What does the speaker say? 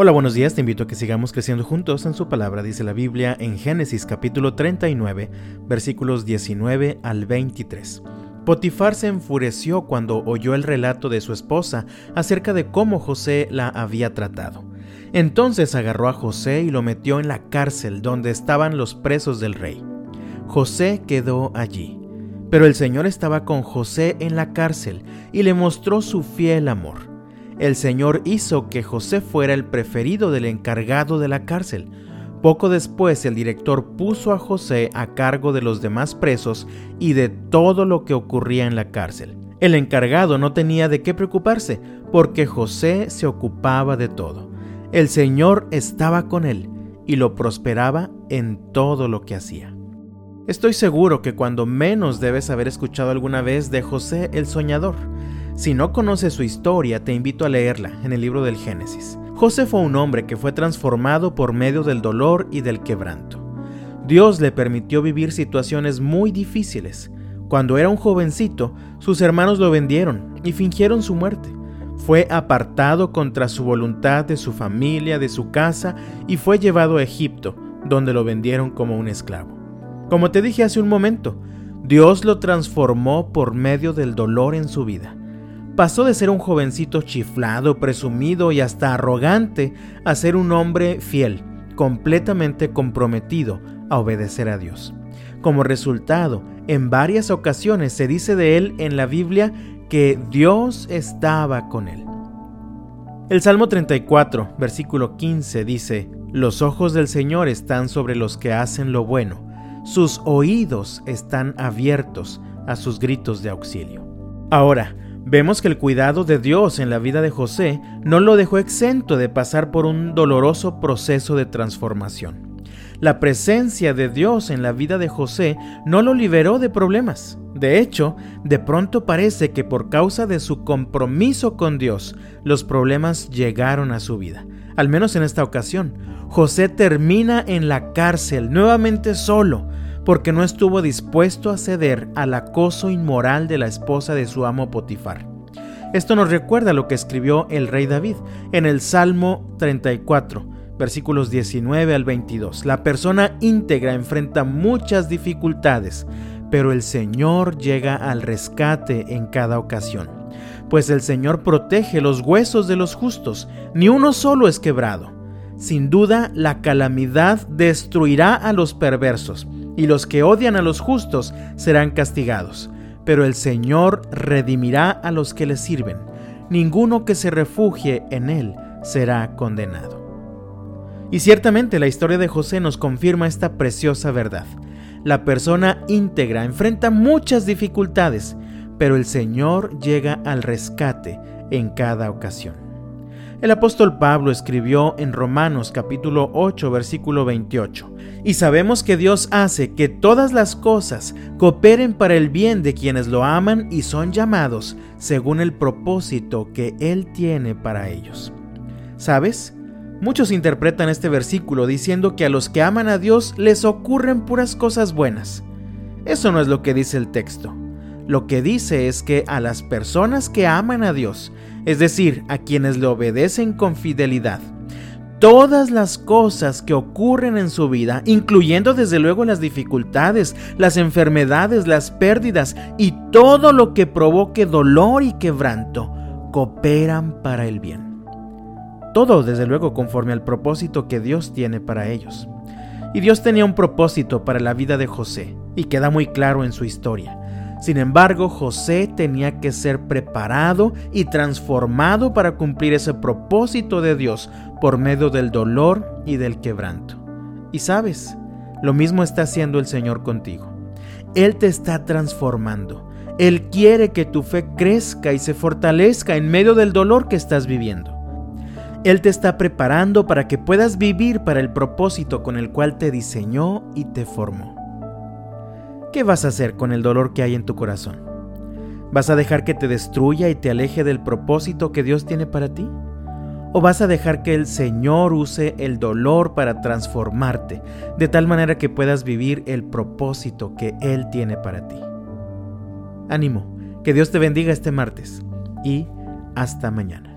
Hola, buenos días, te invito a que sigamos creciendo juntos en su palabra, dice la Biblia en Génesis capítulo 39, versículos 19 al 23. Potifar se enfureció cuando oyó el relato de su esposa acerca de cómo José la había tratado. Entonces agarró a José y lo metió en la cárcel donde estaban los presos del rey. José quedó allí, pero el Señor estaba con José en la cárcel y le mostró su fiel amor el Señor hizo que José fuera el preferido del encargado de la cárcel. Poco después el director puso a José a cargo de los demás presos y de todo lo que ocurría en la cárcel. El encargado no tenía de qué preocuparse, porque José se ocupaba de todo. El Señor estaba con él y lo prosperaba en todo lo que hacía. Estoy seguro que cuando menos debes haber escuchado alguna vez de José el Soñador. Si no conoces su historia, te invito a leerla en el libro del Génesis. José fue un hombre que fue transformado por medio del dolor y del quebranto. Dios le permitió vivir situaciones muy difíciles. Cuando era un jovencito, sus hermanos lo vendieron y fingieron su muerte. Fue apartado contra su voluntad de su familia, de su casa, y fue llevado a Egipto, donde lo vendieron como un esclavo. Como te dije hace un momento, Dios lo transformó por medio del dolor en su vida pasó de ser un jovencito chiflado, presumido y hasta arrogante a ser un hombre fiel, completamente comprometido a obedecer a Dios. Como resultado, en varias ocasiones se dice de él en la Biblia que Dios estaba con él. El Salmo 34, versículo 15 dice, Los ojos del Señor están sobre los que hacen lo bueno, sus oídos están abiertos a sus gritos de auxilio. Ahora, Vemos que el cuidado de Dios en la vida de José no lo dejó exento de pasar por un doloroso proceso de transformación. La presencia de Dios en la vida de José no lo liberó de problemas. De hecho, de pronto parece que por causa de su compromiso con Dios, los problemas llegaron a su vida. Al menos en esta ocasión, José termina en la cárcel, nuevamente solo, porque no estuvo dispuesto a ceder al acoso inmoral de la esposa de su amo Potifar. Esto nos recuerda lo que escribió el rey David en el Salmo 34, versículos 19 al 22. La persona íntegra enfrenta muchas dificultades, pero el Señor llega al rescate en cada ocasión. Pues el Señor protege los huesos de los justos, ni uno solo es quebrado. Sin duda, la calamidad destruirá a los perversos y los que odian a los justos serán castigados. Pero el Señor redimirá a los que le sirven. Ninguno que se refugie en Él será condenado. Y ciertamente la historia de José nos confirma esta preciosa verdad. La persona íntegra enfrenta muchas dificultades, pero el Señor llega al rescate en cada ocasión. El apóstol Pablo escribió en Romanos capítulo 8 versículo 28, y sabemos que Dios hace que todas las cosas cooperen para el bien de quienes lo aman y son llamados según el propósito que Él tiene para ellos. ¿Sabes? Muchos interpretan este versículo diciendo que a los que aman a Dios les ocurren puras cosas buenas. Eso no es lo que dice el texto. Lo que dice es que a las personas que aman a Dios, es decir, a quienes le obedecen con fidelidad, todas las cosas que ocurren en su vida, incluyendo desde luego las dificultades, las enfermedades, las pérdidas y todo lo que provoque dolor y quebranto, cooperan para el bien. Todo desde luego conforme al propósito que Dios tiene para ellos. Y Dios tenía un propósito para la vida de José, y queda muy claro en su historia. Sin embargo, José tenía que ser preparado y transformado para cumplir ese propósito de Dios por medio del dolor y del quebranto. Y sabes, lo mismo está haciendo el Señor contigo. Él te está transformando. Él quiere que tu fe crezca y se fortalezca en medio del dolor que estás viviendo. Él te está preparando para que puedas vivir para el propósito con el cual te diseñó y te formó. ¿Qué vas a hacer con el dolor que hay en tu corazón? ¿Vas a dejar que te destruya y te aleje del propósito que Dios tiene para ti? ¿O vas a dejar que el Señor use el dolor para transformarte, de tal manera que puedas vivir el propósito que Él tiene para ti? Ánimo, que Dios te bendiga este martes y hasta mañana.